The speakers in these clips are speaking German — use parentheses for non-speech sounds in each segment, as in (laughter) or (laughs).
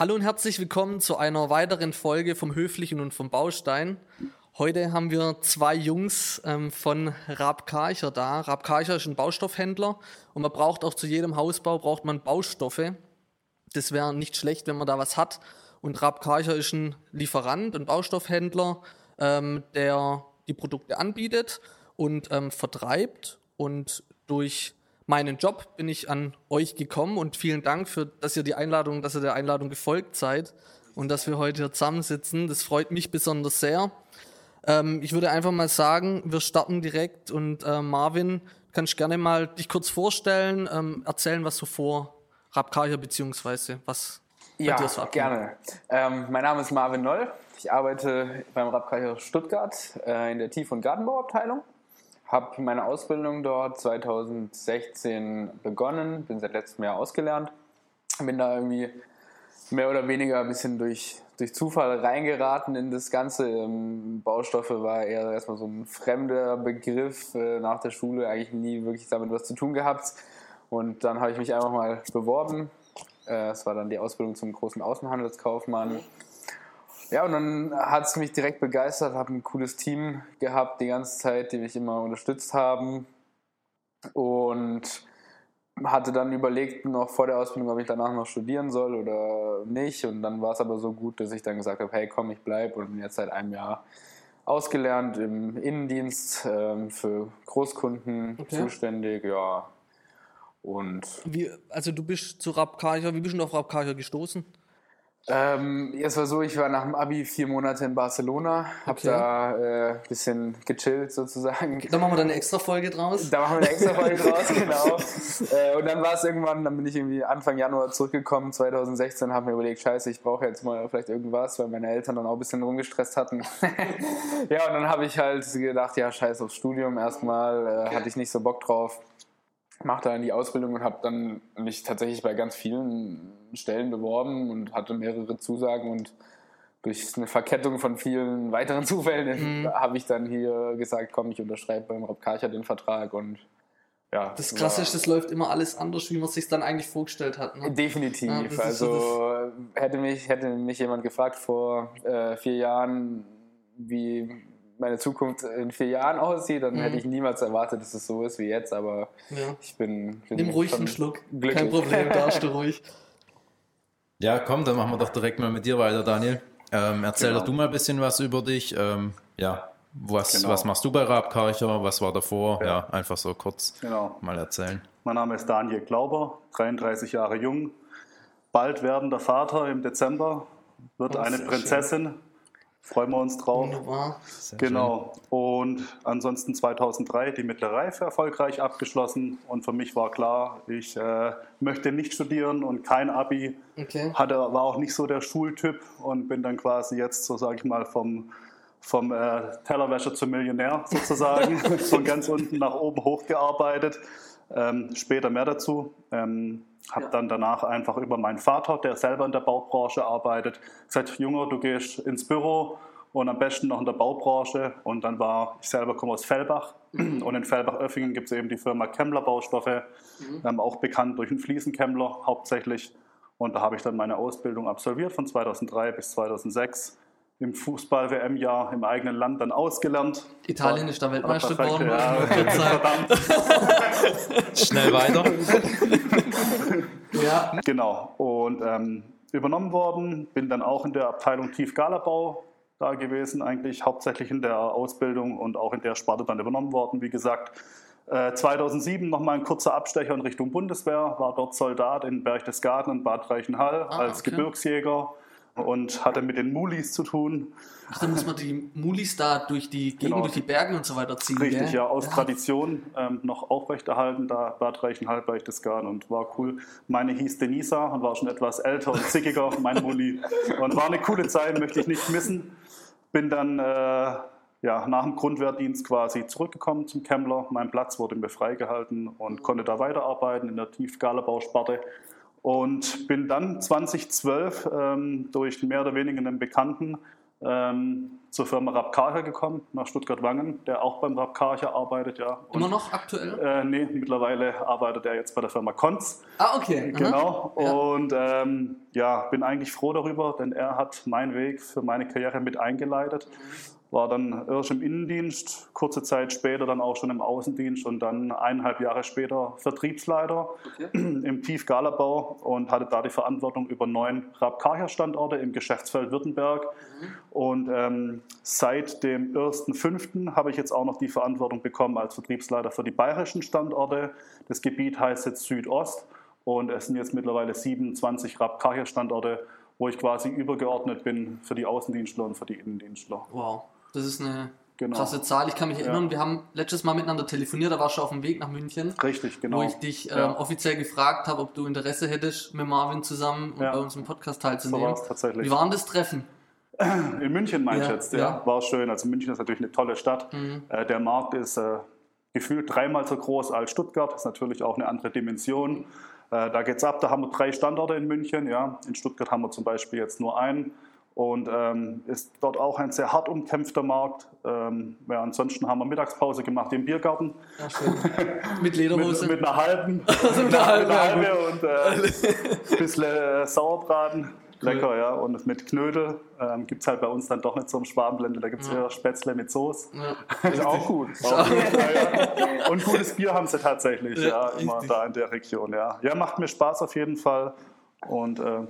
Hallo und herzlich willkommen zu einer weiteren Folge vom Höflichen und vom Baustein. Heute haben wir zwei Jungs ähm, von Raab Karcher da. Raab Karcher ist ein Baustoffhändler und man braucht auch zu jedem Hausbau braucht man Baustoffe. Das wäre nicht schlecht, wenn man da was hat. Und Raab Karcher ist ein Lieferant, ein Baustoffhändler, ähm, der die Produkte anbietet und ähm, vertreibt. Und durch meinen Job bin ich an euch gekommen und vielen Dank für, dass ihr die Einladung, dass ihr der Einladung gefolgt seid und dass wir heute hier zusammensitzen. Das freut mich besonders sehr. Ähm, ich würde einfach mal sagen, wir starten direkt und äh, Marvin, kannst gerne mal dich kurz vorstellen, ähm, erzählen, was du vor Rapkaya beziehungsweise was ja, bei dir so gerne. Ähm, mein Name ist Marvin Noll. Ich arbeite beim Rapkaya Stuttgart äh, in der Tief- und Gartenbauabteilung habe meine Ausbildung dort 2016 begonnen, bin seit letztem Jahr ausgelernt. Bin da irgendwie mehr oder weniger ein bisschen durch, durch Zufall reingeraten in das Ganze. Ähm, Baustoffe war eher erstmal so ein fremder Begriff äh, nach der Schule, eigentlich nie wirklich damit was zu tun gehabt. Und dann habe ich mich einfach mal beworben. Äh, es war dann die Ausbildung zum großen Außenhandelskaufmann. Ja, und dann hat es mich direkt begeistert, habe ein cooles Team gehabt die ganze Zeit, die mich immer unterstützt haben. Und hatte dann überlegt, noch vor der Ausbildung, ob ich danach noch studieren soll oder nicht. Und dann war es aber so gut, dass ich dann gesagt habe, hey komm, ich bleibe und bin jetzt seit einem Jahr ausgelernt im Innendienst ähm, für Großkunden okay. zuständig, ja. Und wie, also du bist zu Rapkarcher, wie bist du auf Rapkarcher gestoßen? Ähm, es war so, ich war nach dem Abi vier Monate in Barcelona, habe okay. da ein äh, bisschen gechillt sozusagen. Da machen wir dann eine extra Folge draus. Da machen wir eine extra Folge draus, (laughs) genau. Äh, und dann war es irgendwann, dann bin ich irgendwie Anfang Januar zurückgekommen, 2016, habe mir überlegt, scheiße, ich brauche jetzt mal vielleicht irgendwas, weil meine Eltern dann auch ein bisschen rumgestresst hatten. (laughs) ja, und dann habe ich halt gedacht, ja, scheiße aufs Studium erstmal, äh, okay. hatte ich nicht so Bock drauf mache dann die Ausbildung und habe dann mich tatsächlich bei ganz vielen Stellen beworben und hatte mehrere Zusagen und durch eine Verkettung von vielen weiteren Zufällen mhm. habe ich dann hier gesagt, komm, ich unterschreibe beim Rob Karcher den Vertrag und ja. Das Krasse ist, das läuft immer alles anders, wie man es sich dann eigentlich vorgestellt hat. Ne? Definitiv. Ja, also so hätte, mich, hätte mich jemand gefragt vor äh, vier Jahren, wie meine Zukunft in vier Jahren aussieht, dann mhm. hätte ich niemals erwartet, dass es so ist wie jetzt, aber ja. ich bin, bin Nimm ruhig einen Schluck, glücklich. kein Problem, (laughs) darfst du ruhig. Ja, komm, dann machen wir doch direkt mal mit dir weiter, Daniel. Ähm, erzähl genau. doch du mal ein bisschen was über dich. Ähm, ja, was, genau. was machst du bei Rabkarcher? Was war davor? Ja. ja, einfach so kurz genau. mal erzählen. Mein Name ist Daniel Glauber, 33 Jahre jung, bald werdender Vater im Dezember, wird oh, eine Prinzessin. Schön. Freuen wir uns drauf. Wunderbar. Sehr genau. Schön. Und ansonsten 2003 die mittlere Reife erfolgreich abgeschlossen. Und für mich war klar, ich äh, möchte nicht studieren und kein Abi. Okay. Hatte, war auch nicht so der Schultyp und bin dann quasi jetzt, so sage ich mal, vom, vom äh, Tellerwäscher zum Millionär sozusagen, (laughs) von ganz unten nach oben hochgearbeitet. Ähm, später mehr dazu. Ähm, habe ja. dann danach einfach über meinen Vater, der selber in der Baubranche arbeitet, gesagt, Junge, du gehst ins Büro und am besten noch in der Baubranche. Und dann war, ich selber komme aus Fellbach mhm. und in Fellbach-Öffingen gibt es eben die Firma Kemmler Baustoffe, mhm. ähm, auch bekannt durch den Fliesenkemmler hauptsächlich. Und da habe ich dann meine Ausbildung absolviert von 2003 bis 2006 im Fußball-WM-Jahr im eigenen Land dann ausgelernt. Italien ist da Weltmeister geworden. Ja, (laughs) verdammt. (laughs) Schnell weiter. (laughs) ja. Genau. Und ähm, übernommen worden, bin dann auch in der Abteilung Tiefgalabau da gewesen, eigentlich hauptsächlich in der Ausbildung und auch in der Sparte dann übernommen worden, wie gesagt. 2007 nochmal ein kurzer Abstecher in Richtung Bundeswehr, war dort Soldat in Berchtesgaden und Bad Reichenhall ah, als okay. Gebirgsjäger und hatte mit den Mulis zu tun. Ach, dann muss man die Mulis da durch die Gegend, genau. durch die Berge und so weiter ziehen. Richtig, gell? ja, aus ja. Tradition ähm, noch aufrechterhalten, da Bad Reichenhall, Berchtesgaden und war cool. Meine hieß Denisa und war schon etwas älter und zickiger, (laughs) mein Muli. Und war eine coole Zeit, möchte ich nicht missen. Bin dann äh, ja, nach dem Grundwehrdienst quasi zurückgekommen zum Kemmler. Mein Platz wurde mir freigehalten und konnte da weiterarbeiten in der Tiefgalerbausparte und bin dann 2012 ähm, durch mehr oder weniger einen Bekannten ähm, zur Firma Rapkarcher gekommen, nach Stuttgart-Wangen, der auch beim Rapkarcher arbeitet, ja. Und, Immer noch aktuell? Äh, nee, mittlerweile arbeitet er jetzt bei der Firma Konz. Ah, okay. Genau. Ja. Und ähm, ja, bin eigentlich froh darüber, denn er hat meinen Weg für meine Karriere mit eingeleitet. Mhm war dann erst im Innendienst, kurze Zeit später dann auch schon im Außendienst und dann eineinhalb Jahre später Vertriebsleiter okay. (clears throat) im Tiefgalabau und hatte da die Verantwortung über neun Rabkarcher-Standorte im Geschäftsfeld Württemberg. Mhm. Und ähm, seit dem 1.5. habe ich jetzt auch noch die Verantwortung bekommen als Vertriebsleiter für die bayerischen Standorte. Das Gebiet heißt jetzt Südost und es sind jetzt mittlerweile 27 Rabkarcher-Standorte wo ich quasi übergeordnet bin für die Außendienstler und für die Innendienstler. Wow. Das ist eine genau. krasse Zahl. Ich kann mich erinnern, ja. wir haben letztes Mal miteinander telefoniert, da warst du auf dem Weg nach München. Richtig, genau. Wo ich dich ähm, ja. offiziell gefragt habe, ob du Interesse hättest, mit Marvin zusammen ja. bei uns im Podcast teilzunehmen. So tatsächlich. Wie war denn das Treffen? (clears throat) In München meinst du jetzt, ja. War schön. Also München ist natürlich eine tolle Stadt. Mhm. Äh, der Markt ist äh, gefühlt dreimal so groß als Stuttgart. Das ist natürlich auch eine andere Dimension. Äh, da es ab. Da haben wir drei Standorte in München. Ja. In Stuttgart haben wir zum Beispiel jetzt nur einen und ähm, ist dort auch ein sehr hart umkämpfter Markt. Ähm, ja, ansonsten haben wir Mittagspause gemacht im Biergarten. Ja, (laughs) mit Lederhose? mit, mit, einer halben. (laughs) Also mit einer halben, mit einer halben und äh, (laughs) ein bisschen äh, Sauerbraten. Lecker, ja. Und mit Knödel ähm, gibt es halt bei uns dann doch nicht so im Schwabenblende. Da gibt es ja. eher Spätzle mit Soße. Ja. Ist auch gut. auch gut ja, Und gutes Bier haben sie tatsächlich, ja, immer richtig. da in der Region. Ja. ja, macht mir Spaß auf jeden Fall. Und äh,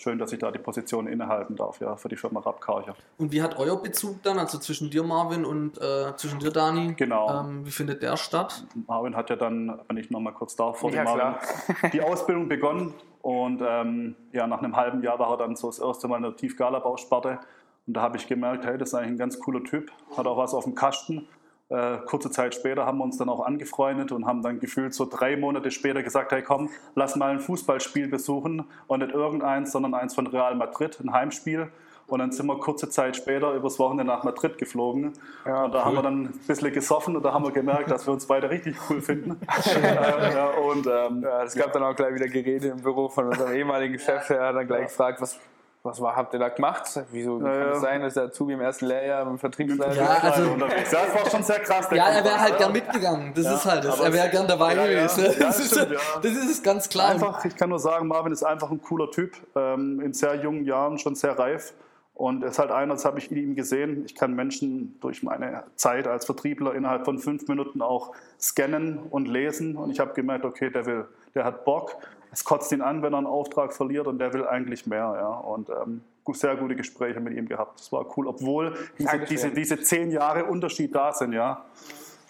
schön, dass ich da die Position innehalten darf, ja, für die Firma Rapkarcher. Und wie hat euer Bezug dann, also zwischen dir, Marvin, und äh, zwischen dir, Dani? Genau. Ähm, wie findet der statt? Marvin hat ja dann, wenn ich nochmal kurz darf, vor ja, Marvin, (laughs) die Ausbildung begonnen und ähm, ja, nach einem halben Jahr war er dann so das erste Mal in der Tiefgala-Bausparte und da habe ich gemerkt, hey, das ist eigentlich ein ganz cooler Typ, hat auch was auf dem Kasten äh, kurze Zeit später haben wir uns dann auch angefreundet und haben dann gefühlt so drei Monate später gesagt, hey komm, lass mal ein Fußballspiel besuchen und nicht irgendeins, sondern eins von Real Madrid, ein Heimspiel. Und dann sind wir kurze Zeit später übers Wochenende nach Madrid geflogen. Ja, und da cool. haben wir dann ein bisschen gesoffen und da haben wir gemerkt, dass wir uns beide richtig cool finden. (laughs) ähm, und, ähm, ja, es gab dann auch gleich wieder Gerede im Büro von unserem ehemaligen Chef, der hat dann gleich gefragt, was, was war, habt ihr da gemacht? Wieso ja, kann es sein, dass der Azubi im ersten Lehrjahr im Vertriebsleiter ja, also, das war schon sehr krass. Ja, er wäre halt gern mitgegangen. Das ja, ist halt das. Er wäre gern dabei gewesen. Das, ist, stimmt, das ist ganz klar. Einfach, ich kann nur sagen, Marvin ist einfach ein cooler Typ. Ähm, in sehr jungen Jahren schon sehr reif. Und es ist halt einer, das habe ich in ihm gesehen. Ich kann Menschen durch meine Zeit als Vertriebler innerhalb von fünf Minuten auch scannen und lesen. Und ich habe gemerkt, okay, der will, der hat Bock es kotzt ihn an, wenn er einen Auftrag verliert und der will eigentlich mehr. Ja. Und ähm, sehr gute Gespräche mit ihm gehabt. Das war cool, obwohl diese, diese, diese zehn Jahre Unterschied da sind. Ja.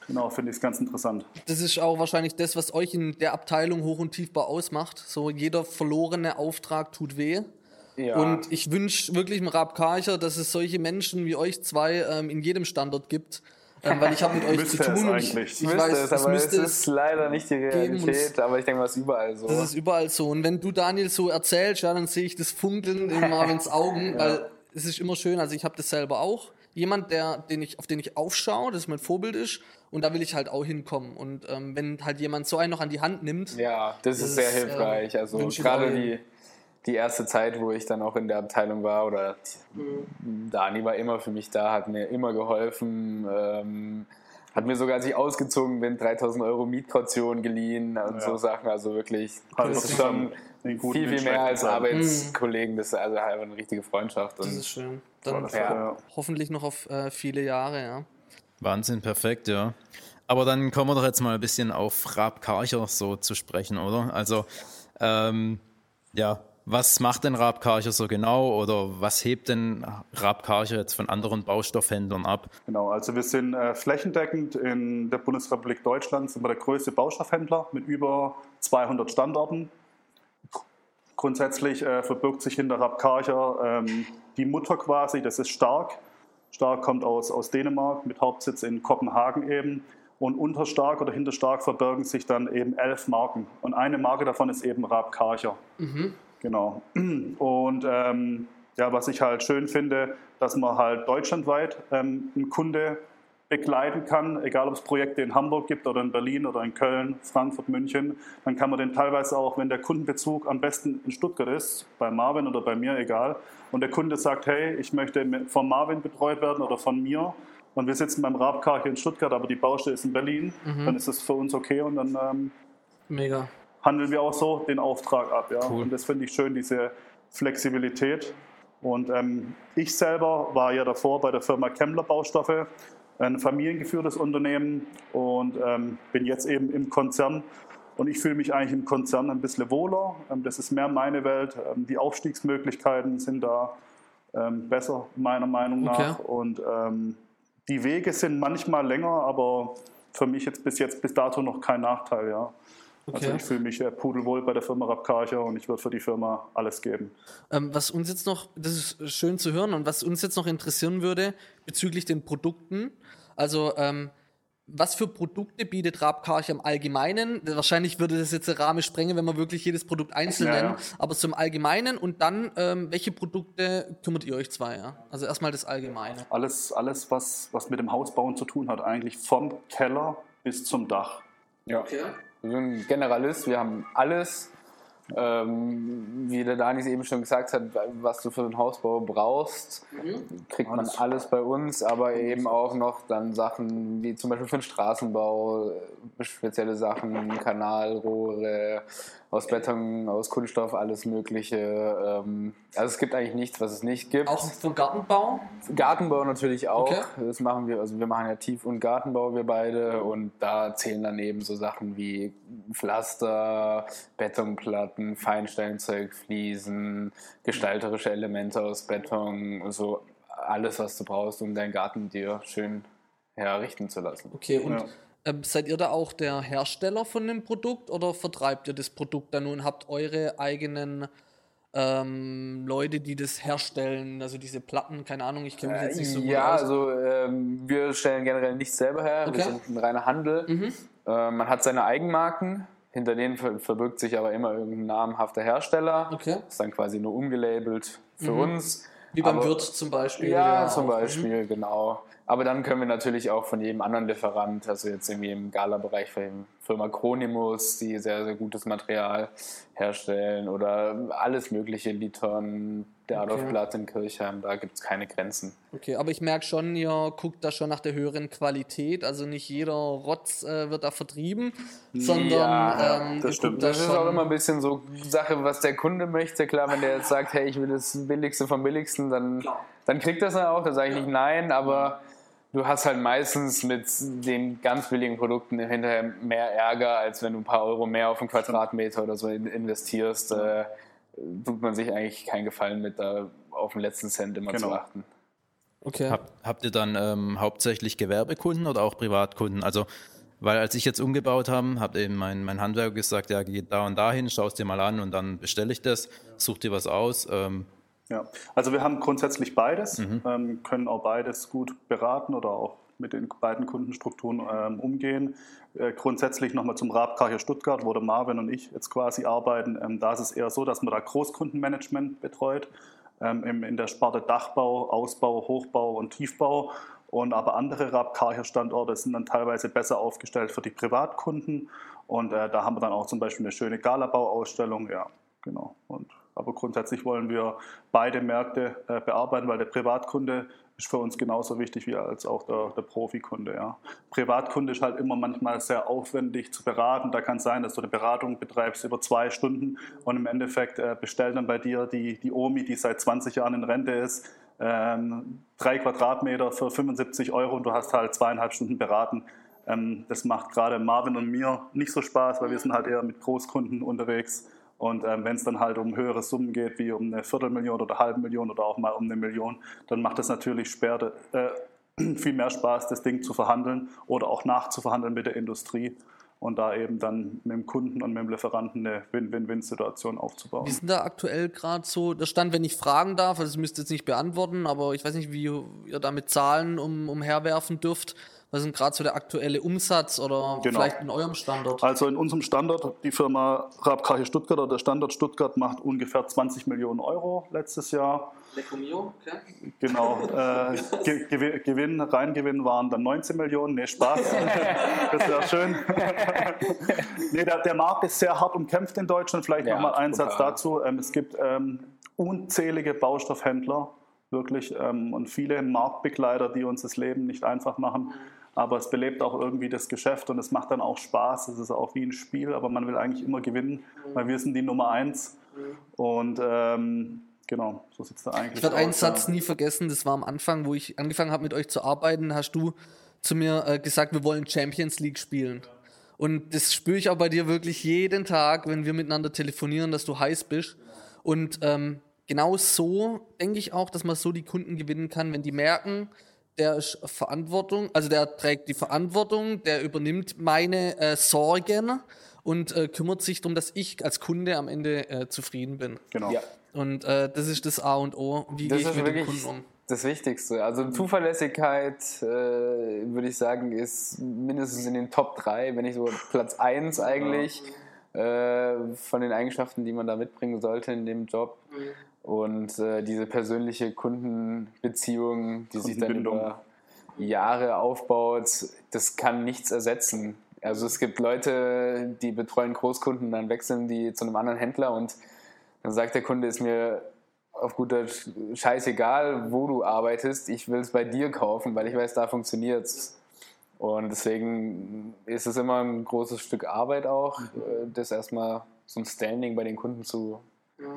Genau, finde ich es ganz interessant. Das ist auch wahrscheinlich das, was euch in der Abteilung Hoch- und Tiefbau ausmacht. So jeder verlorene Auftrag tut weh. Ja. Und ich wünsche wirklich im Rab Karcher, dass es solche Menschen wie euch zwei ähm, in jedem Standort gibt, ähm, weil ich habe mit euch zu tun. und ich, ich müsste weiß, es, aber es ist leider nicht die Realität, aber ich denke, das ist überall so. Das ist überall so. Und wenn du, Daniel, so erzählst, ja, dann sehe ich das Funkeln in (laughs) Marvins Augen, ja. weil es ist immer schön, also ich habe das selber auch. Jemand, der, den ich, auf den ich aufschaue, das mein Vorbild ist, und da will ich halt auch hinkommen. Und ähm, wenn halt jemand so einen noch an die Hand nimmt. Ja, das, das ist sehr hilfreich. also gerade die die erste Zeit, wo ich dann auch in der Abteilung war, oder mhm. Dani war immer für mich da, hat mir immer geholfen, ähm, hat mir sogar, als ich ausgezogen bin, 3000 Euro Mietkaution geliehen und ja. so Sachen. Also wirklich, also das ist schon viel, viel mehr als Arbeitskollegen. Das ist also halt eine richtige Freundschaft. das ist schön. Dann ja. hoffentlich noch auf äh, viele Jahre, ja. Wahnsinn, perfekt, ja. Aber dann kommen wir doch jetzt mal ein bisschen auf Raab Karcher so zu sprechen, oder? Also, ähm, ja, was macht denn Raab Karcher so genau oder was hebt denn Raab Karcher jetzt von anderen Baustoffhändlern ab? Genau, also wir sind äh, flächendeckend in der Bundesrepublik Deutschland, sind wir der größte Baustoffhändler mit über 200 Standorten. Grundsätzlich äh, verbirgt sich hinter Raab Karcher ähm, die Mutter quasi, das ist Stark. Stark kommt aus, aus Dänemark mit Hauptsitz in Kopenhagen eben. Und unter Stark oder hinter Stark verbirgen sich dann eben elf Marken. Und eine Marke davon ist eben Raab Karcher. Mhm. Genau. (clears throat) Und ähm, ja, was ich halt schön finde, dass man halt deutschlandweit ähm, einen Kunde begleiten kann, egal ob es Projekte in Hamburg gibt oder in Berlin oder in Köln, Frankfurt, München, dann kann man den teilweise auch, wenn der Kundenbezug am besten in Stuttgart ist, bei Marvin oder bei mir, egal, und der Kunde sagt, hey, ich möchte von Marvin betreut werden oder von mir, und wir sitzen beim Rabkar hier in Stuttgart, aber die Baustelle ist in Berlin, mhm. dann ist das für uns okay und dann ähm, Mega. Handeln wir auch so den Auftrag ab. Ja? Cool. Und das finde ich schön, diese Flexibilität. Und ähm, ich selber war ja davor bei der Firma Kemmler Baustoffe, ein familiengeführtes Unternehmen und ähm, bin jetzt eben im Konzern. Und ich fühle mich eigentlich im Konzern ein bisschen wohler. Ähm, das ist mehr meine Welt. Ähm, die Aufstiegsmöglichkeiten sind da ähm, besser, meiner Meinung nach. Okay. Und ähm, die Wege sind manchmal länger, aber für mich jetzt bis jetzt bis dato noch kein Nachteil, ja. Also okay. Also ich fühle mich äh, pudelwohl bei der Firma Rapkarcher und ich würde für die Firma alles geben. Ähm, was uns jetzt noch, das ist schön zu hören und was uns jetzt noch interessieren würde bezüglich den Produkten, also ähm, was für Produkte bietet Rabkarch im Allgemeinen? Wahrscheinlich würde das jetzt den Rahmen sprengen, wenn wir wirklich jedes Produkt einzeln ja, nennen, ja. aber zum Allgemeinen und dann, ähm, welche Produkte kümmert ihr euch zwei? Ja? Also erstmal das Allgemeine. Alles, alles was, was mit dem Hausbauen zu tun hat, eigentlich vom Keller bis zum Dach. Ja. Okay. Wir sind Generalist, wir haben alles. Ähm, wie der Dani eben schon gesagt hat, was du für den Hausbau brauchst, mhm. kriegt man alles bei uns, aber eben auch noch dann Sachen wie zum Beispiel für den Straßenbau, spezielle Sachen, Kanalrohre, aus Beton, aus Kunststoff, alles Mögliche. Ähm, also es gibt eigentlich nichts, was es nicht gibt. Auch für Gartenbau? Gartenbau natürlich auch. Okay. Das machen wir, also wir machen ja Tief- und Gartenbau, wir beide. Und da zählen dann eben so Sachen wie Pflaster, Betonplatten, Feinsteinzeug, Fliesen, gestalterische Elemente aus Beton, so alles, was du brauchst, um deinen Garten dir schön herrichten zu lassen. Okay, und ja. Ähm, seid ihr da auch der Hersteller von dem Produkt oder vertreibt ihr das Produkt dann und habt eure eigenen ähm, Leute, die das herstellen, also diese Platten, keine Ahnung, ich kenne mich jetzt nicht so gut Ja, aus. also ähm, wir stellen generell nichts selber her, okay. wir sind ein reiner Handel. Mhm. Äh, man hat seine Eigenmarken, hinter denen verbirgt sich aber immer irgendein namhafter Hersteller. Okay. Das ist dann quasi nur umgelabelt für mhm. uns. Wie beim aber, Wirt zum Beispiel. Ja, ja zum auch. Beispiel, genau. Aber dann können wir natürlich auch von jedem anderen Lieferant, also jetzt irgendwie im Gala-Bereich von Firma Chronimus, die sehr, sehr gutes Material herstellen oder alles mögliche, Liton, der Adolf Blatt in Kirchheim, da gibt es keine Grenzen. Okay, aber ich merke schon, ihr guckt da schon nach der höheren Qualität, also nicht jeder Rotz äh, wird da vertrieben, sondern ja, ähm, das stimmt. Das ist auch immer ein bisschen so Sache, was der Kunde möchte. Klar, wenn der jetzt sagt, hey, ich will das Billigste vom Billigsten, dann, dann kriegt das er auch, da sage ich nicht nein, aber du hast halt meistens mit den ganz billigen Produkten hinterher mehr Ärger, als wenn du ein paar Euro mehr auf einen Quadratmeter oder so investierst. Äh, tut man sich eigentlich keinen Gefallen mit, da auf den letzten Cent immer genau. zu achten. Okay. Hab, habt ihr dann ähm, hauptsächlich Gewerbekunden oder auch Privatkunden? Also, weil als ich jetzt umgebaut habe, hat eben mein, mein Handwerker gesagt, ja, geh da und dahin, schau es dir mal an und dann bestelle ich das, such dir was aus. Ähm, ja, also wir haben grundsätzlich beides, mhm. ähm, können auch beides gut beraten oder auch mit den beiden Kundenstrukturen ähm, umgehen. Äh, grundsätzlich nochmal zum Rabkar hier Stuttgart, wo der Marvin und ich jetzt quasi arbeiten. Ähm, da ist es eher so, dass man da Großkundenmanagement betreut, ähm, im, in der Sparte Dachbau, Ausbau, Hochbau und Tiefbau. Und aber andere Rabkarcher-Standorte sind dann teilweise besser aufgestellt für die Privatkunden. Und äh, da haben wir dann auch zum Beispiel eine schöne Galabau-Ausstellung. Ja, genau. Und aber grundsätzlich wollen wir beide Märkte äh, bearbeiten, weil der Privatkunde ist für uns genauso wichtig wie als auch der, der Profikunde. Ja. Privatkunde ist halt immer manchmal sehr aufwendig zu beraten. Da kann es sein, dass du eine Beratung betreibst über zwei Stunden und im Endeffekt äh, bestellt dann bei dir die, die Omi, die seit 20 Jahren in Rente ist, ähm, drei Quadratmeter für 75 Euro und du hast halt zweieinhalb Stunden beraten. Ähm, das macht gerade Marvin und mir nicht so Spaß, weil wir sind halt eher mit Großkunden unterwegs und ähm, wenn es dann halt um höhere Summen geht, wie um eine Viertelmillion oder eine halbe Million oder auch mal um eine Million, dann macht es natürlich später, äh, (clears throat) viel mehr Spaß, das Ding zu verhandeln oder auch nachzuverhandeln mit der Industrie und da eben dann mit dem Kunden und mit dem Lieferanten eine Win-Win-Win-Situation aufzubauen. Wie ist denn da aktuell gerade so der Stand, wenn ich fragen darf? Also, müsst ihr jetzt nicht beantworten, aber ich weiß nicht, wie ihr da mit Zahlen um, umherwerfen dürft. Was ist gerade so der aktuelle Umsatz oder genau. vielleicht in eurem Standort? Also in unserem Standort, die Firma Rabkache Stuttgart oder der Standort Stuttgart macht ungefähr 20 Millionen Euro letztes Jahr. Lecomio, okay. Genau. Äh, Gewinn, Reingewinn waren dann 19 Millionen. Nee, Spaß. (laughs) das wäre schön. nee, der, der, Markt ist sehr hart umkämpft in Deutschland. Vielleicht ja, nochmal einen Satz dazu. Ähm, es gibt ähm, unzählige Baustoffhändler, wirklich, ähm, und viele Marktbegleiter, die uns das Leben nicht einfach machen aber es belebt auch irgendwie das Geschäft und es macht dann auch Spaß. Es ist auch wie ein Spiel, aber man will eigentlich immer gewinnen, weil wir sind die Nummer eins. Und ähm, genau, so es da eigentlich Ich werde einen Satz nie vergessen, das war am Anfang, wo ich angefangen habe mit euch zu arbeiten, hast du zu mir äh, gesagt, wir wollen Champions League spielen. Und das spüre ich auch bei dir wirklich jeden Tag, wenn wir miteinander telefonieren, dass du heiß bist. Und ähm, genau so denke ich auch, dass man so die Kunden gewinnen kann, wenn die merken, der ist Verantwortung, also der trägt die Verantwortung, der übernimmt meine äh, Sorgen und äh, kümmert sich darum, dass ich als Kunde am Ende äh, zufrieden bin. Genau. Ja. Und äh, das ist das A und O. Wie gehe ich mit dem Kunden um? Das Wichtigste. Also Zuverlässigkeit, äh, würde ich sagen, ist mindestens in den Top 3, wenn nicht so Platz 1 eigentlich, äh, von den Eigenschaften, die man da mitbringen sollte in dem Job. Mhm. Und äh, diese persönliche Kundenbeziehung, die sich dann über Jahre aufbaut, das kann nichts ersetzen. Also es gibt Leute, die betreuen Großkunden, dann wechseln die zu einem anderen Händler und dann sagt der Kunde, ist mir auf guter scheißegal, wo du arbeitest, ich will es bei dir kaufen, weil ich weiß, da funktioniert es. Und deswegen ist es immer ein großes Stück Arbeit auch, äh, das erstmal so ein Standing bei den Kunden zu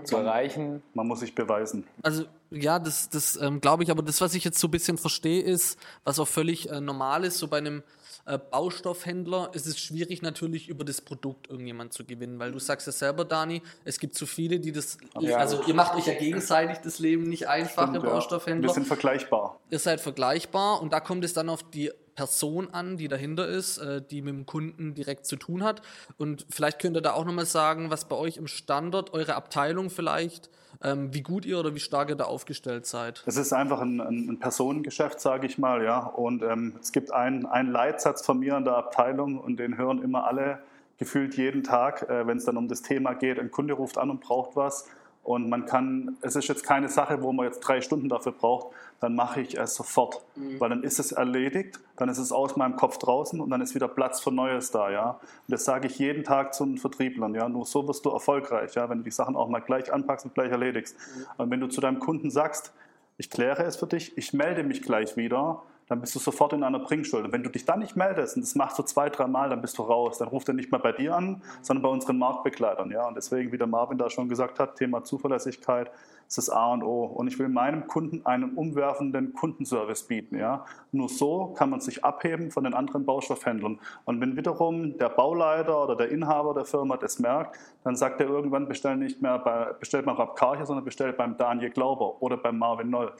zu erreichen. Man muss sich beweisen. Also ja, das, das ähm, glaube ich, aber das, was ich jetzt so ein bisschen verstehe, ist, was auch völlig äh, normal ist, so bei einem äh, Baustoffhändler ist es schwierig natürlich über das Produkt irgendjemand zu gewinnen, weil du sagst ja selber, Dani, es gibt zu viele, die das, ja. also ihr macht euch ja gegenseitig das Leben nicht einfach Stimmt, im Baustoffhändler. Wir sind vergleichbar. Ihr seid vergleichbar und da kommt es dann auf die Person an, die dahinter ist, äh, die mit dem Kunden direkt zu tun hat. Und vielleicht könnt ihr da auch nochmal sagen, was bei euch im Standort, eure Abteilung vielleicht, ähm, wie gut ihr oder wie stark ihr da aufgestellt seid. Es ist einfach ein, ein Personengeschäft, sage ich mal, ja. Und ähm, es gibt einen, einen Leitsatz von mir in der Abteilung und den hören immer alle gefühlt jeden Tag, äh, wenn es dann um das Thema geht. Ein Kunde ruft an und braucht was und man kann, es ist jetzt keine Sache, wo man jetzt drei Stunden dafür braucht, dann mache ich es sofort. Mhm. Weil dann ist es erledigt, dann ist es aus meinem Kopf draußen und dann ist wieder Platz für Neues da, ja. Und das sage ich jeden Tag zu den Vertrieblern, ja. Nur so wirst du erfolgreich, ja, wenn du die Sachen auch mal gleich anpackst und gleich erledigst. Mhm. Und wenn du zu deinem Kunden sagst, ich kläre es für dich, ich melde mich gleich wieder, dann bist du sofort in einer Bringschuld. Und wenn du dich dann nicht meldest, und das machst du zwei, drei Mal, dann bist du raus. Dann ruft er nicht mehr bei dir an, sondern bei unseren Marktbegleitern. Ja? Und deswegen, wie der Marvin da schon gesagt hat, Thema Zuverlässigkeit ist das A und O. Und ich will meinem Kunden einen umwerfenden Kundenservice bieten. Ja? Nur so kann man sich abheben von den anderen Baustoffhändlern. Und wenn wiederum der Bauleiter oder der Inhaber der Firma das merkt, dann sagt er irgendwann, bestell nicht mehr bei, bestellt beim Rapkarche, sondern bestellt beim Daniel Glauber oder beim Marvin Noll.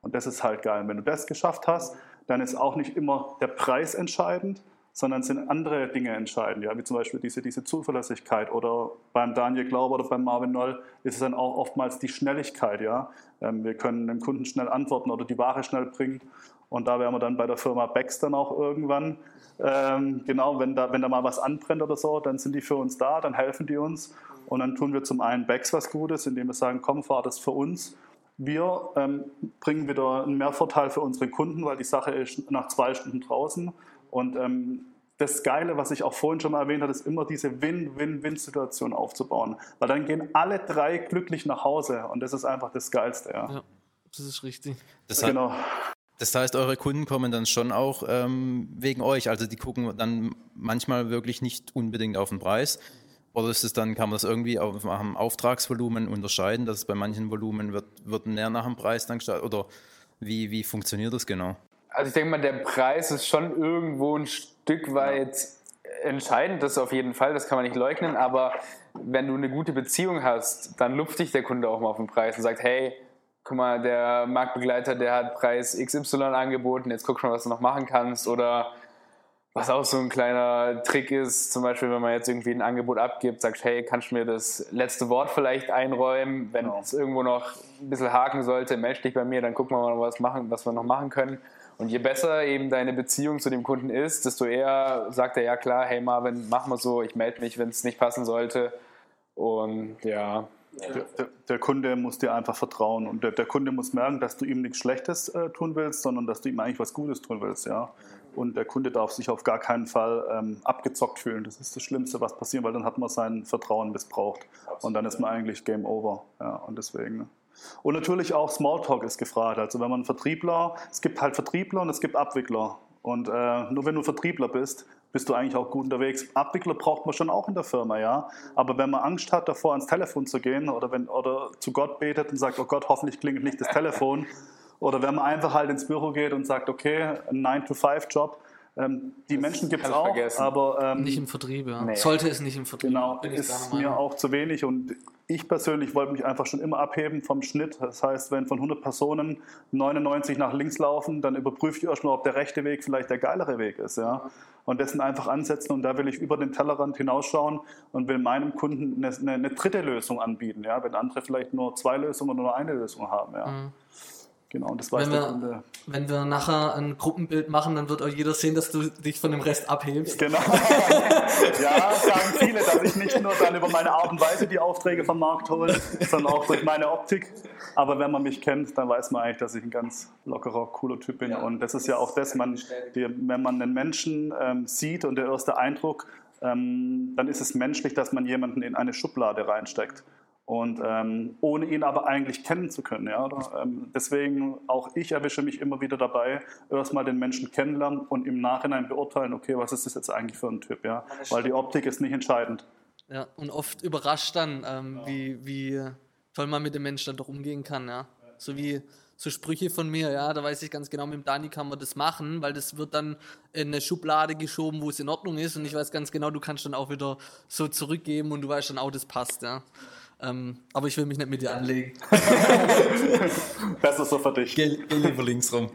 Und das ist halt geil. Wenn du das geschafft hast, dann ist auch nicht immer der Preis entscheidend, sondern sind andere Dinge entscheidend, ja, wie zum Beispiel diese, diese Zuverlässigkeit oder beim Daniel Glauber oder beim Marvin Noll ist es dann auch oftmals die Schnelligkeit, ja. Ähm, wir können dem Kunden schnell antworten oder die Ware schnell bringen und da wären wir dann bei der Firma Becks dann auch irgendwann. Ähm, genau, wenn da, wenn da mal was anbrennt oder so, dann sind die für uns da, dann helfen die uns und dann tun wir zum einen Becks was Gutes, indem wir sagen, komm, fahr das für uns wir ähm, bringen wieder einen Mehrvorteil für unsere Kunden, weil die Sache ist nach zwei Stunden draußen. Und ähm, das Geile, was ich auch vorhin schon mal erwähnt habe, ist immer diese Win-Win-Win-Situation aufzubauen. Weil dann gehen alle drei glücklich nach Hause und das ist einfach das Geilste. Ja, ja das ist richtig. Das genau. Das heißt, eure Kunden kommen dann schon auch ähm, wegen euch. Also die gucken dann manchmal wirklich nicht unbedingt auf den Preis, oder ist es dann, kann man das irgendwie auf, am Auftragsvolumen unterscheiden, dass es bei manchen Volumen wird, wird näher nach dem Preis dann gestaltet? Oder wie, wie funktioniert das genau? Also ich denke mal, der Preis ist schon irgendwo ein Stück weit entscheidend, das auf jeden Fall, das kann man nicht leugnen, aber wenn du eine gute Beziehung hast, dann lupft dich der Kunde auch mal auf den Preis und sagt, hey, guck mal, der Marktbegleiter, der hat Preis XY angeboten, jetzt guck schon, was du noch machen kannst oder Was auch so ein kleiner Trick ist, zum Beispiel, wenn man jetzt irgendwie ein Angebot abgibt, sagt, hey, kannst du mir das letzte Wort vielleicht einräumen? Wenn genau. es irgendwo noch ein bisschen haken sollte, melde dich bei mir, dann gucken wir mal, was, machen, was wir noch machen können. Und je besser eben deine Beziehung zu dem Kunden ist, desto eher sagt er, ja klar, hey Marvin, mach mal so, ich melde mich, wenn es nicht passen sollte. Und ja, der, der, Kunde muss dir einfach vertrauen und der, der, Kunde muss merken, dass du ihm nichts Schlechtes äh, tun willst, sondern dass du ihm eigentlich was Gutes tun willst, ja. Und der Kunde darf sich auf gar keinen Fall ähm, abgezockt fühlen. Das ist das Schlimmste, was passiert, weil dann hat man sein Vertrauen missbraucht und dann ist man eigentlich Game Over, ja. Und deswegen. Und natürlich auch Smalltalk ist gefragt. Also wenn man Vertriebler, es gibt halt Vertriebler und es gibt Abwickler. Und äh, nur wenn du Vertriebler bist, bist du eigentlich auch gut unterwegs. Abwickler braucht man schon auch in der Firma, ja. Aber wenn man Angst hat, davor ans Telefon zu gehen oder, wenn, oder zu Gott betet und sagt, oh Gott, hoffentlich klingelt nicht das Telefon. Oder wenn man einfach halt ins Büro geht und sagt, okay, ein 9-to-5-Job, ähm, die das Menschen gibt es auch, vergessen. aber ähm, nicht im Vertrieb. Ja. Nee. Sollte es nicht im Vertrieb. Genau, ist mir auch zu wenig und ich persönlich wollte mich einfach schon immer abheben vom Schnitt. Das heißt, wenn von 100 Personen 99 nach links laufen, dann überprüfe ich erstmal, ob der rechte Weg vielleicht der geilere Weg ist. Ja? Und dessen einfach ansetzen und da will ich über den Tellerrand hinausschauen und will meinem Kunden eine, eine, eine dritte Lösung anbieten. Ja? Wenn andere vielleicht nur zwei Lösungen oder nur eine Lösung haben. Ja? Mhm. Genau, und das weiß wenn wir. Wenn wir nachher ein Gruppenbild machen, dann wird auch jeder sehen, dass du dich von dem Rest abhebst. Genau. (laughs) ja, sagen viele, dass ich nicht nur dann über meine Art und Weise die Aufträge vom Markt hole, sondern auch durch meine Optik. Aber wenn man mich kennt, dann weiß man eigentlich, dass ich ein ganz lockerer, cooler Typ bin. Ja, und das ist ja auch das, man, die, wenn man einen Menschen ähm, sieht und der erste Eindruck, ähm, dann ist es menschlich, dass man jemanden in eine Schublade reinsteckt. Und ähm, ohne ihn aber eigentlich kennen zu können. Ja, ähm, deswegen auch ich erwische mich immer wieder dabei, erstmal den Menschen kennenlernen und im Nachhinein beurteilen, okay, was ist das jetzt eigentlich für ein Typ, ja? Weil die Optik ist nicht entscheidend. Ja, und oft überrascht dann, ähm, ja. wie, wie toll man mit dem Menschen dann doch umgehen kann, ja. So wie so Sprüche von mir, ja, da weiß ich ganz genau, mit dem Dani kann man das machen, weil das wird dann in eine Schublade geschoben, wo es in Ordnung ist und ich weiß ganz genau, du kannst dann auch wieder so zurückgeben und du weißt dann auch, das passt, ja. Ähm, aber ich will mich nicht mit dir anlegen. (laughs) Besser so für dich. Geh, geh lieber links (laughs) rum.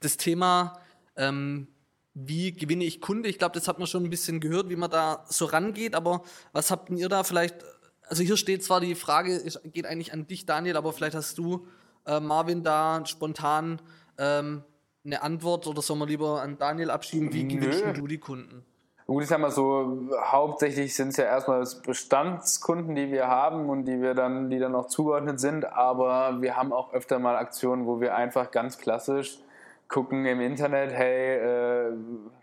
das Thema, ähm, wie gewinne ich Kunde? Ich glaube, das hat man schon ein bisschen gehört, wie man da so rangeht. Aber was habt ihr da vielleicht? Also hier steht zwar die Frage, geht eigentlich an dich, Daniel, aber vielleicht hast du, äh, Marvin, da spontan ähm, eine Antwort oder soll man lieber an Daniel abschieben? Wie gewinnst du die Kunden? Gut, ich sag mal so, hauptsächlich sind es ja erstmal Bestandskunden, die wir haben und die wir dann, die dann auch zugeordnet sind, aber wir haben auch öfter mal Aktionen, wo wir einfach ganz klassisch gucken im Internet, hey, äh,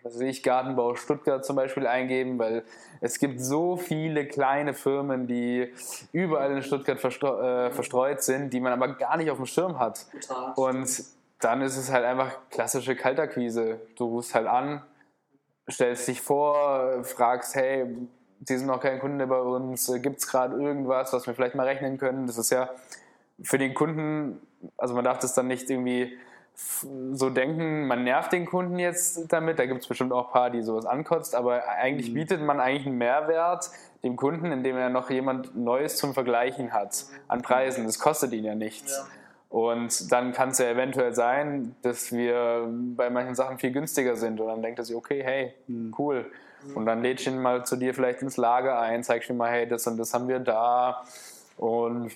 was weiß ich, Gartenbau Stuttgart zum Beispiel eingeben, weil es gibt so viele kleine Firmen, die überall in Stuttgart verstreut, äh, verstreut sind, die man aber gar nicht auf dem Schirm hat. Und dann ist es halt einfach klassische Kaltakquise. Du rufst halt an, stellst dich vor, fragst, hey, Sie sind noch kein Kunde bei uns, gibt es gerade irgendwas, was wir vielleicht mal rechnen können? Das ist ja für den Kunden, also man darf das dann nicht irgendwie so denken, man nervt den Kunden jetzt damit, da gibt es bestimmt auch ein paar, die sowas ankotzt, aber eigentlich mhm. bietet man eigentlich einen Mehrwert dem Kunden, indem er noch jemand Neues zum Vergleichen hat an Preisen. Das kostet ihn ja nichts. Ja. Und dann kann es ja eventuell sein, dass wir bei manchen Sachen viel günstiger sind. Und dann denkt er sich, okay, hey, hm. cool. Und dann lädt ich ihn mal zu dir vielleicht ins Lager ein, zeigst ihm mal, hey, das und das haben wir da. Und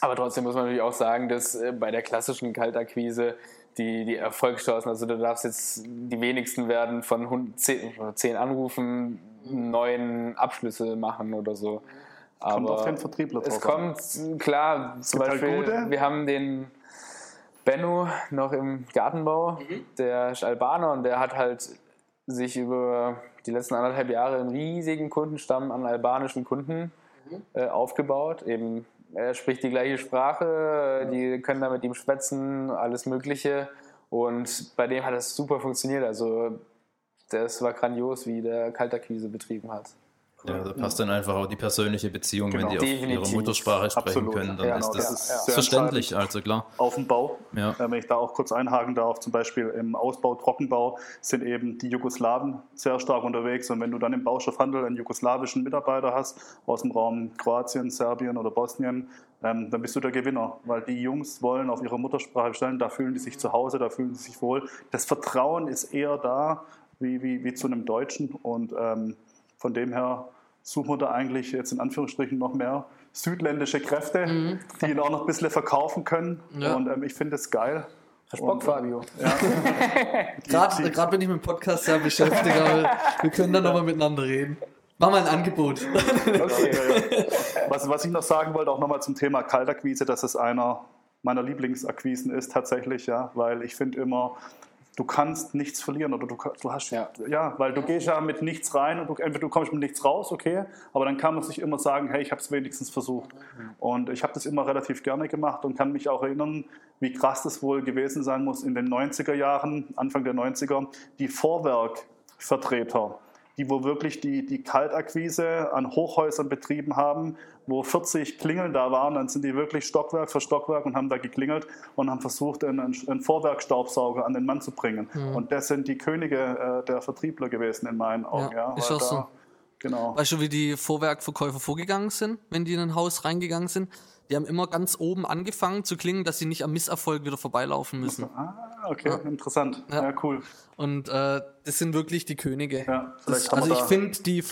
aber trotzdem muss man natürlich auch sagen, dass äh, bei der klassischen Kaltakquise die, die Erfolgschancen, also du darfst jetzt die wenigsten werden von 10, 10 Anrufen neun Abschlüsse machen oder so. Aber kommt auf den Vertriebler drauf. Es kommt, klar, zum halt Beispiel, halt wir haben den Benno noch im Gartenbau, mhm. der ist Albaner und der hat halt sich über die letzten anderthalb Jahre einen riesigen Kundenstamm an albanischen Kunden mhm. äh, aufgebaut. Eben, er spricht die gleiche Sprache, die können da mit ihm schwätzen, alles Mögliche. Und bei dem hat es super funktioniert. Also, das war grandios, wie der Kaltakquise betrieben hat. Ja, da passt dann einfach auch die persönliche Beziehung, genau. wenn die Definitiv. auf ihre Muttersprache sprechen Absolut. können, dann ja, ist das, das ist verständlich, also klar. Auf dem Bau, ja. wenn ich da auch kurz einhaken darf, zum Beispiel im Ausbau, Trockenbau sind eben die Jugoslawen sehr stark unterwegs und wenn du dann im Baustoffhandel einen jugoslawischen Mitarbeiter hast aus dem Raum Kroatien, Serbien oder Bosnien, ähm, dann bist du der Gewinner, weil die Jungs wollen auf ihre Muttersprache stellen, da fühlen die sich zu Hause, da fühlen sie sich wohl. Das Vertrauen ist eher da wie, wie, wie zu einem Deutschen und ähm, von dem her suchen wir da eigentlich jetzt in Anführungsstrichen noch mehr südländische Kräfte, mhm. die ihn auch noch ein bisschen verkaufen können. Ja. Und ähm, ich finde es geil. Hast Bock, Fabio? Ja. (laughs) Gerade bin ich mit dem Podcast sehr beschäftigt, aber wir können dann nochmal miteinander reden. Mach mal ein Angebot. (laughs) Okay. was, was ich noch sagen wollte, auch nochmal zum Thema Kaltakquise, dass es einer meiner Lieblingsakquisen ist tatsächlich, ja, weil ich finde immer, du kannst nichts verlieren oder du, du hast ja. ja, weil du gehst ja mit nichts rein und du, entweder du kommst mit nichts raus, okay, aber dann kann man sich immer sagen, hey, ich habe es wenigstens versucht. Und ich habe das immer relativ gerne gemacht und kann mich auch erinnern, wie krass das wohl gewesen sein muss in den 90er Jahren, Anfang der 90er, die Vorwerkvertreter die wo wirklich die, die Kaltakquise an Hochhäusern betrieben haben, wo 40 Klingeln da waren, dann sind die wirklich Stockwerk für Stockwerk und haben da geklingelt und haben versucht, einen, einen Vorwerkstaubsauger an den Mann zu bringen. Mhm. Und das sind die Könige äh, der Vertriebler gewesen in meinen Augen. Ja, ja ist auch da, so. Genau. Weißt du, wie die Vorwerkverkäufer vorgegangen sind, wenn die in ein Haus reingegangen sind? Die haben immer ganz oben angefangen zu klingen, dass sie nicht am Misserfolg wieder vorbeilaufen müssen. Ah, okay, ja. interessant. Ja. ja. cool. Und äh, das sind wirklich die Könige. Ja, das, also ich finde die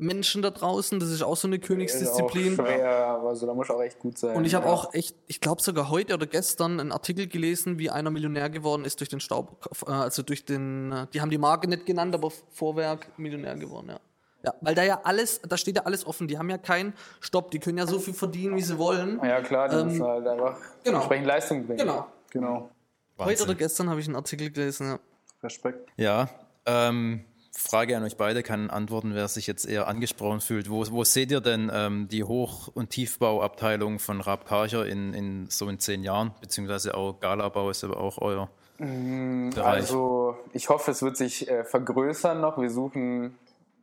Versicherungsmenschen da draußen, das ist auch so eine Königsdisziplin. Ist auch schwer, also da muss auch echt gut sein. Und ich habe ja. auch echt, ich glaube sogar heute oder gestern einen Artikel gelesen, wie einer Millionär geworden ist durch den Staub, äh, also durch den, äh, die haben die Marke nicht genannt, aber Vorwerk Millionär geworden, ja. Ja, weil da ja alles, da steht ja alles offen. Die haben ja keinen Stopp. Die können ja so viel verdienen, wie sie wollen. Ja, klar, die ähm, müssen halt einfach genau. entsprechend Leistung bringen. Genau. genau. Heute oder gestern habe ich einen Artikel gelesen. Ja. Respekt. Ja, ähm, Frage an euch beide, kann antworten, wer sich jetzt eher angesprochen fühlt. Wo, wo seht ihr denn ähm, die Hoch- und Tiefbauabteilung von Raab Karcher in, in so in zehn Jahren? Beziehungsweise auch Galabau ist aber auch euer mm, Bereich. Also ich hoffe, es wird sich äh, vergrößern noch. Wir suchen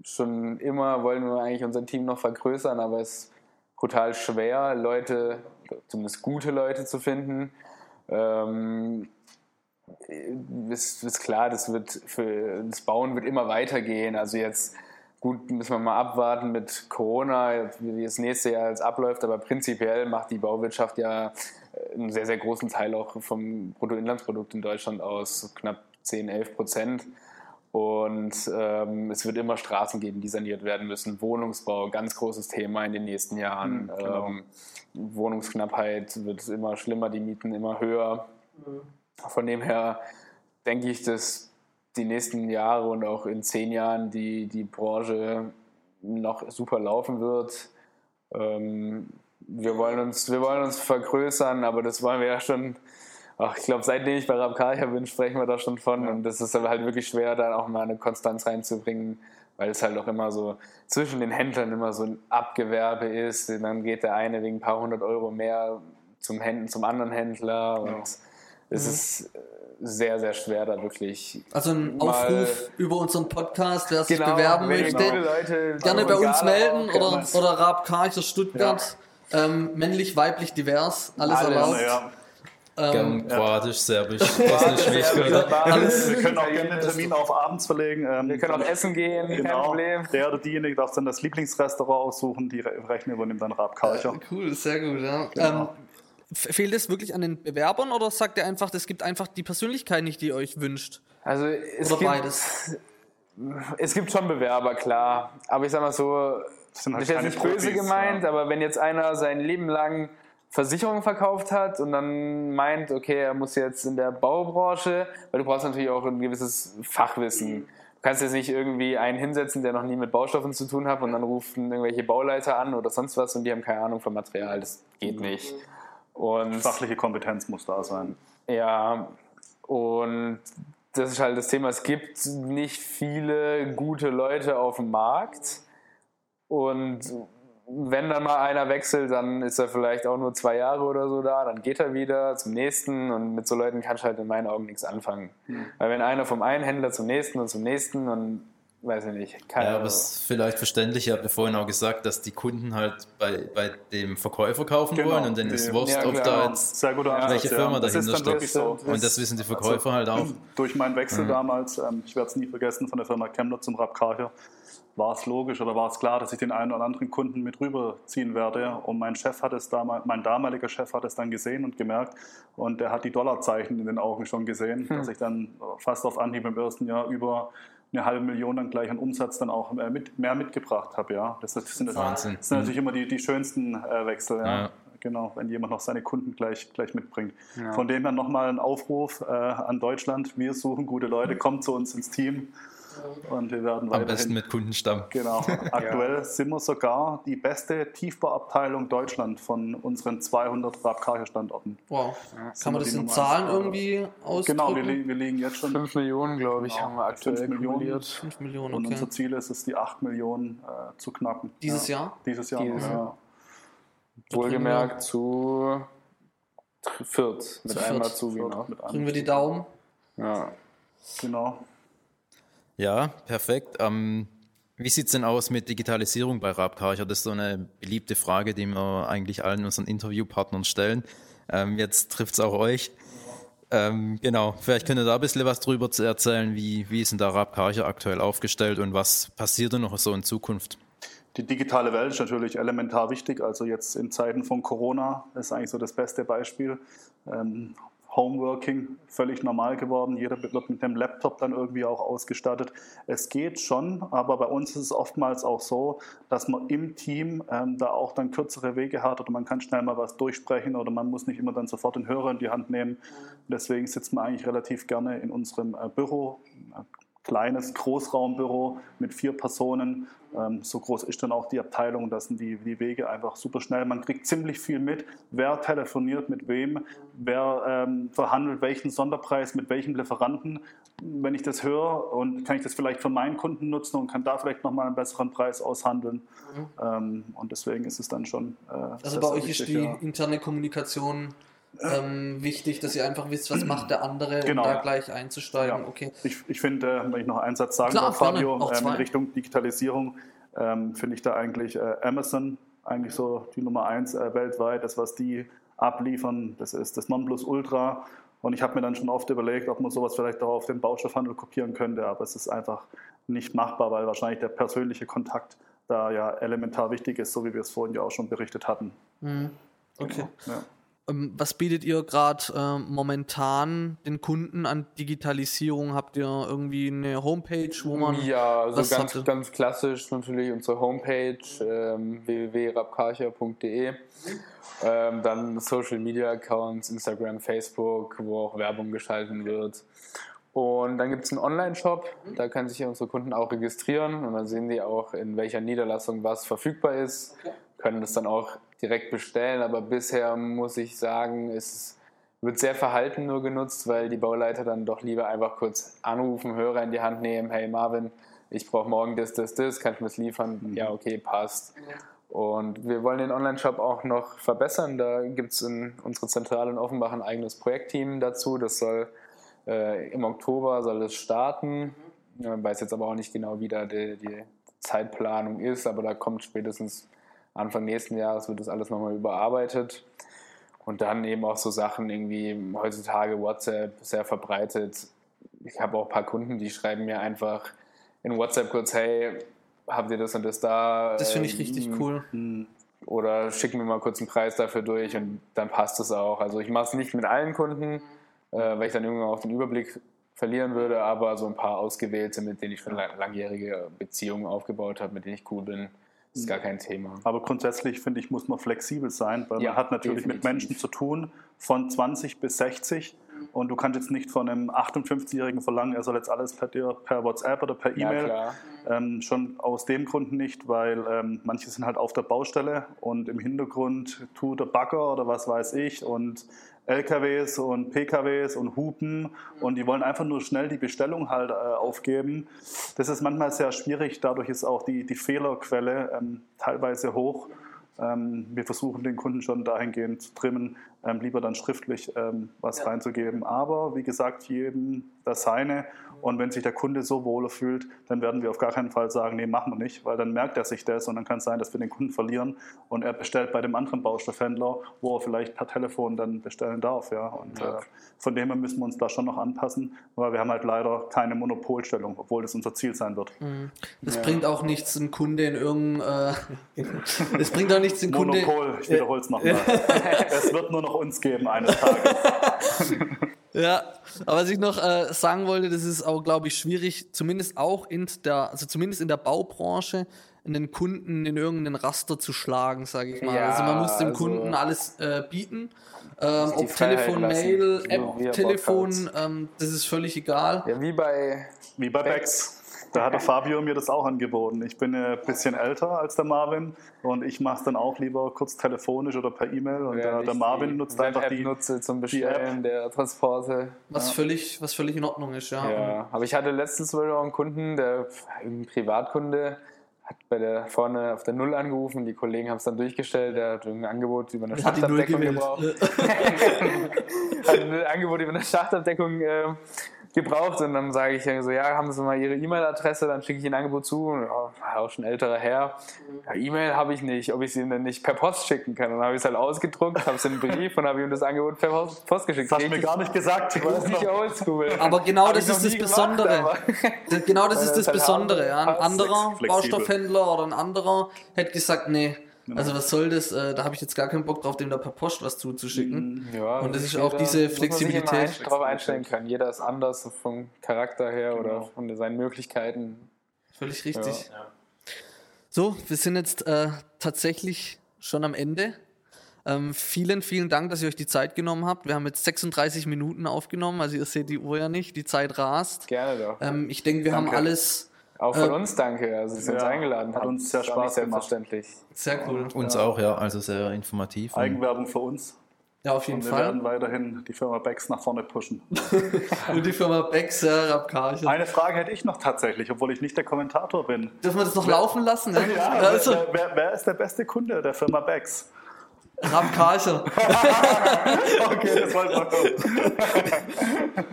schon immer, wollen wir eigentlich unser Team noch vergrößern, aber es ist brutal schwer, Leute, zumindest gute Leute zu finden. Ähm, ist, ist klar, das wird für das Bauen wird immer weitergehen. Also jetzt gut müssen wir mal abwarten mit Corona, wie das nächste Jahr jetzt abläuft, aber prinzipiell macht die Bauwirtschaft ja einen sehr, sehr großen Teil auch vom Bruttoinlandsprodukt in Deutschland aus, knapp 10, 11 Prozent. Und ähm, es wird immer Straßen geben, die saniert werden müssen. Wohnungsbau, ganz großes Thema in den nächsten Jahren. Mhm, genau. ähm, Wohnungsknappheit wird immer schlimmer, die Mieten immer höher. Mhm. Von dem her denke ich, dass die nächsten Jahre und auch in zehn Jahren die, die Branche noch super laufen wird. Ähm, wir, wollen uns, wir wollen uns vergrößern, aber das wollen wir ja schon ach, ich glaube, seitdem ich bei Rabkaya bin, sprechen wir da schon von. Ja. Und das ist aber halt wirklich schwer, da auch mal eine Konstanz reinzubringen, weil es halt auch immer so zwischen den Händlern immer so ein Abgewerbe ist. Und dann geht der eine wegen ein paar hundert Euro mehr zum, Händler, zum anderen Händler. Und ja. Es mhm. ist sehr, sehr schwer, da wirklich. Also ein Aufruf über unseren Podcast, wer sich genau, bewerben möchte, Leute, gerne bei uns melden oder, oder Raab Karcher Stuttgart. Ja. Ähm, männlich, weiblich, divers, alles, alles erlaubt. Ja. Ähm, Kroatisch, Serbisch, Bosnisch, (laughs) Alles. Wir können auch gerne den Termin auf abends verlegen. Ähm, wir können auch essen gehen, genau. kein Problem. Der oder diejenige darf dann das Lieblingsrestaurant aussuchen, die Rechnung übernimmt dann Rab Karcher. Äh, cool, sehr gut, ja. Genau. Ähm, fehlt es wirklich an den Bewerbern oder sagt ihr einfach, es gibt einfach die Persönlichkeit nicht, die ihr euch wünscht? Also es oder gibt, beides? Es gibt schon Bewerber, klar. Aber ich sag mal so, das, halt ist jetzt nicht böse gemeint, ja. aber wenn jetzt einer sein Leben lang Versicherungen verkauft hat und dann meint, okay, er muss jetzt in der Baubranche, weil du brauchst natürlich auch ein gewisses Fachwissen. Du kannst jetzt nicht irgendwie einen hinsetzen, der noch nie mit Baustoffen zu tun hat und dann rufen irgendwelche Bauleiter an oder sonst was und die haben keine Ahnung vom Material. Das geht nicht. Und Fachliche Kompetenz muss da sein. Ja, und das ist halt das Thema. Es gibt nicht viele gute Leute auf dem Markt und wenn dann mal einer wechselt, dann ist er vielleicht auch nur zwei Jahre oder so da, dann geht er wieder zum nächsten und mit so Leuten kannst du halt in meinen Augen nichts anfangen. Mhm. Weil wenn einer vom einen Händler zum nächsten und zum nächsten und weiß ich nicht. Keine ja, aber es ist vielleicht verständlich, ihr habt ja vorhin auch gesagt, dass die Kunden halt bei, bei dem Verkäufer kaufen genau. wollen und dann ist Wurst, ja, ob da jetzt welche Firma dahinter steht. So. Und das wissen die Verkäufer also, halt auch. (laughs) Durch meinen Wechsel mhm. damals, ähm, ich werde es nie vergessen, von der Firma Kemmler zum Rapkarcher, war es logisch oder war es klar, dass ich den einen oder anderen Kunden mit rüberziehen werde. Und mein Chef hat es damals, mein damaliger Chef hat es dann gesehen und gemerkt und der hat die Dollarzeichen in den Augen schon gesehen, hm. dass ich dann fast auf Anhieb im ersten Jahr über eine halbe Million dann gleich an Umsatz dann auch mehr, mit, mehr mitgebracht habe. Ja. Das, das, sind, das sind natürlich mhm. immer die, die schönsten äh, Wechsel. Ja. ja. Genau, wenn jemand noch seine Kunden gleich, gleich mitbringt. Von dem her nochmal ein Aufruf äh, an Deutschland. Wir suchen gute Leute, kommt zu uns ins Team. Und wir werden Am besten mit Kundenstamm. Genau. (laughs) Aktuell ja. sind wir sogar die beste Tiefbauabteilung Deutschland von unseren 200 Rapkarcher-Standorten. Wow. Ja, Kann man das in Zahlen irgendwie ausdrücken? Genau, wir, wir liegen jetzt schon. 5 Millionen, glaube ich, genau. haben wir aktuell 5 Millionen. 5 Millionen, okay. Und unser Ziel ist es, die 8 Millionen äh, zu knacken. Dieses ja. Jahr? Dieses Jahr. Dieses Jahr. Wohlgemerkt zu Fürth, mit einem Azubi noch. Bringen wir die Daumen? Ja. Genau. Ja, perfekt. Ähm, wie sieht es denn aus mit Digitalisierung bei Rabkarcher? Das ist so eine beliebte Frage, die wir eigentlich allen unseren Interviewpartnern stellen. Ähm, jetzt trifft es auch euch. Ähm, genau, vielleicht könnt ihr da ein bisschen was drüber erzählen, wie, wie ist denn der Rabkarcher aktuell aufgestellt und was passiert denn noch so in Zukunft? Die digitale Welt ist natürlich elementar wichtig. Also jetzt in Zeiten von Corona ist eigentlich so das beste Beispiel. Ähm, Homeworking völlig normal geworden. Jeder wird mit dem Laptop dann irgendwie auch ausgestattet. Es geht schon, aber bei uns ist es oftmals auch so, dass man im Team ähm, da auch dann kürzere Wege hat oder man kann schnell mal was durchsprechen oder man muss nicht immer dann sofort den Hörer in die Hand nehmen. Deswegen sitzt man eigentlich relativ gerne in unserem äh, Büro, kleines Großraumbüro mit vier Personen. Ähm, so groß ist dann auch die Abteilung, das sind die, die Wege einfach super schnell. Man kriegt ziemlich viel mit, wer telefoniert mit wem, wer ähm, verhandelt welchen Sonderpreis mit welchem Lieferanten. Wenn ich das höre und kann ich das vielleicht für meinen Kunden nutzen und kann da vielleicht nochmal einen besseren Preis aushandeln. Mhm. Ähm, und deswegen ist es dann schon. Äh, also bei euch ist die ja. interne Kommunikation ähm, wichtig, dass ihr einfach wisst, was macht der andere, genau. um da gleich einzusteigen. Ja. Okay. Ich, ich finde, wenn ich noch einen Satz sagen darf, Fabio, ähm, in Richtung Digitalisierung, ähm, finde ich da eigentlich äh, Amazon eigentlich so die Nummer eins äh, weltweit. Das, was die abliefern, das ist das Nonplusultra. Und ich habe mir dann schon oft überlegt, ob man sowas vielleicht auch auf den Baustoffhandel kopieren könnte, aber es ist einfach nicht machbar, weil wahrscheinlich der persönliche Kontakt da ja elementar wichtig ist, so wie wir es vorhin ja auch schon berichtet hatten. Mhm. Okay. Genau. Ja. Ähm, was bietet ihr gerade äh, momentan den Kunden an Digitalisierung? Habt ihr irgendwie eine Homepage, wo man. Ja, also ganz, hatte? ganz klassisch natürlich unsere Homepage ähm, www.rapkarcher.de. Ähm, dann Social Media Accounts, Instagram, Facebook, wo auch Werbung geschalten wird. Und dann gibt es einen Online-Shop, da können sich unsere Kunden auch registrieren und dann sehen die auch, in welcher Niederlassung was verfügbar ist, können das dann auch direkt bestellen, aber bisher muss ich sagen, es wird sehr verhalten nur genutzt, weil die Bauleiter dann doch lieber einfach kurz anrufen, Hörer in die Hand nehmen, hey Marvin, ich brauche morgen das, das, das, kannst du mir das liefern? Mhm. Ja, okay, passt. Und wir wollen den Online-Shop auch noch verbessern. Da gibt es in unserer Zentrale in Offenbach ein eigenes Projektteam dazu. Das soll äh, im Oktober soll es starten. Ich weiß jetzt aber auch nicht genau, wie da die, die Zeitplanung ist, aber da kommt spätestens Anfang nächsten Jahres wird das alles nochmal überarbeitet. Und dann eben auch so Sachen irgendwie heutzutage WhatsApp sehr verbreitet. Ich habe auch ein paar Kunden, die schreiben mir einfach in WhatsApp kurz, hey, habt ihr das und das da? Das finde ich ähm, richtig cool. Oder schicken mir mal kurz einen Preis dafür durch und dann passt es auch. Also ich mache es nicht mit allen Kunden, äh, weil ich dann irgendwann auch den Überblick verlieren würde, aber so ein paar ausgewählte, mit denen ich schon langjährige Beziehungen aufgebaut habe, mit denen ich cool bin, ist gar kein Thema. Aber grundsätzlich finde ich, muss man flexibel sein, weil ja, man hat natürlich definitiv. mit Menschen zu tun von 20 bis 60 und du kannst jetzt nicht von einem 58-Jährigen verlangen, er soll jetzt alles per, per WhatsApp oder per E-Mail. Ja, ähm, schon aus dem Grund nicht, weil ähm, manche sind halt auf der Baustelle und im Hintergrund tut der Bagger oder was weiß ich und LKWs und PKWs und Hupen und die wollen einfach nur schnell die Bestellung halt äh, aufgeben. Das ist manchmal sehr schwierig, dadurch ist auch die, die Fehlerquelle ähm, teilweise hoch. Ähm, wir versuchen den Kunden schon dahingehend zu trimmen, ähm, lieber dann schriftlich ähm, was ja. reinzugeben. Aber wie gesagt, jedem das seine. Und wenn sich der Kunde so wohl fühlt, dann werden wir auf gar keinen Fall sagen, nee, machen wir nicht, weil dann merkt er sich das und dann kann es sein, dass wir den Kunden verlieren und er bestellt bei dem anderen Baustoffhändler, wo er vielleicht per Telefon dann bestellen darf. Ja. Und ja. Äh, von dem her müssen wir uns da schon noch anpassen, weil wir haben halt leider keine Monopolstellung, obwohl das unser Ziel sein wird. Mhm. Das ja. bringt auch nichts, einen Kunde in irgendein... Äh, (laughs) das bringt auch nichts, einen Kunde... Monopol, ich wiederhole es nochmal. es wird nur noch uns geben eines Tages. (laughs) Ja, aber was ich noch äh, sagen wollte, das ist auch, glaube ich, schwierig, zumindest auch in der, also zumindest in der Baubranche, einen Kunden in irgendeinen Raster zu schlagen, sage ich mal. Ja, also man muss dem also Kunden alles äh, bieten. Ähm, ob Telefon, Mail, App, Telefon, ähm, das ist völlig egal. Ja, wie bei, wie bei Bex. Da hatte Fabio mir das auch angeboten. Ich bin ein bisschen älter als der Marvin und ich mache es dann auch lieber kurz telefonisch oder per E-Mail. Und ja, der, der, Marvin nutzt einfach die nutze zum Bestellen der Transporte. Was, ja. völlig, was völlig in Ordnung ist, ja. ja. Aber ich hatte letztens mal einen Kunden, der ein Privatkunde, hat bei der vorne auf der Null angerufen, die Kollegen haben es dann durchgestellt, der (laughs) hat ein Angebot über eine Schachtabdeckung gebraucht. hat ein Angebot über eine Schachtabdeckung äh, gebraucht und dann sage ich so, ja, haben Sie mal Ihre E-Mail-Adresse, dann schicke ich Ihnen ein Angebot zu. Und, oh, auch schon älterer Herr. Ja, E-Mail habe ich nicht, ob ich sie denn nicht per Post schicken kann. Und dann habe ich es halt ausgedruckt, habe es in einen Brief und habe ihm das Angebot per Post geschickt. Das hast du mir gar nicht gesagt. Ich (laughs) weiß nicht oldschool. Aber genau das (laughs) ist das Besondere. Gemacht, genau das ist das Besondere. Ja. Ein anderer Baustoffhändler oder ein anderer hätte gesagt, nee, Genau. Also was soll das? Äh, da habe ich jetzt gar keinen Bock drauf, dem da per Post was zuzuschicken. Mhm. Ja, und das ist auch diese Flexibilität. Muss man sich darauf einstellen können. Jeder ist anders vom Charakter her genau. oder von seinen Möglichkeiten. Völlig richtig. Ja. So, wir sind jetzt äh, tatsächlich schon am Ende. Ähm, vielen, vielen Dank, dass ihr euch die Zeit genommen habt. Wir haben jetzt 36 Minuten aufgenommen, also ihr seht die Uhr ja nicht, die Zeit rast. Gerne doch. Ähm, ich denke, wir Danke. haben alles auch von äh, uns danke, also Sie uns eingeladen hat uns sehr Spaß selbstverständlich. Sehr cool. Uns ja. auch, ja, also sehr informativ. Eigenwerbung für uns. Ja, auf jeden und wir Fall. Wir werden weiterhin die Firma Becks nach vorne pushen. (laughs) und die Firma Becks, ja, Rabkarchen. Eine Frage hätte ich noch tatsächlich, obwohl ich nicht der Kommentator bin. Dürfen wir das noch wer, laufen lassen? Ja, (laughs) ja also. wer, wer, wer, ist der beste Kunde der Firma Becks? Rabkarcher. (laughs) okay, das wollte man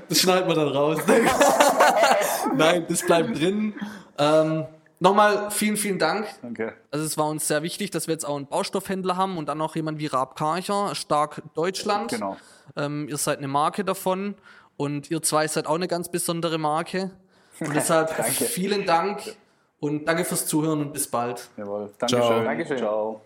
Das schneiden wir dann raus. (laughs) Nein, das bleibt drin. Ähm, Nochmal vielen, vielen Dank. Danke. Also es war uns sehr wichtig, dass wir jetzt auch einen Baustoffhändler haben und dann noch jemand wie Raab Karcher, Stark Deutschland. Genau. Ähm, ihr seid eine Marke davon und ihr zwei seid auch eine ganz besondere Marke. Und (laughs) deshalb vielen Dank und danke fürs Zuhören und bis bald. Jawohl. Dankeschön. Dankeschön. Ciao.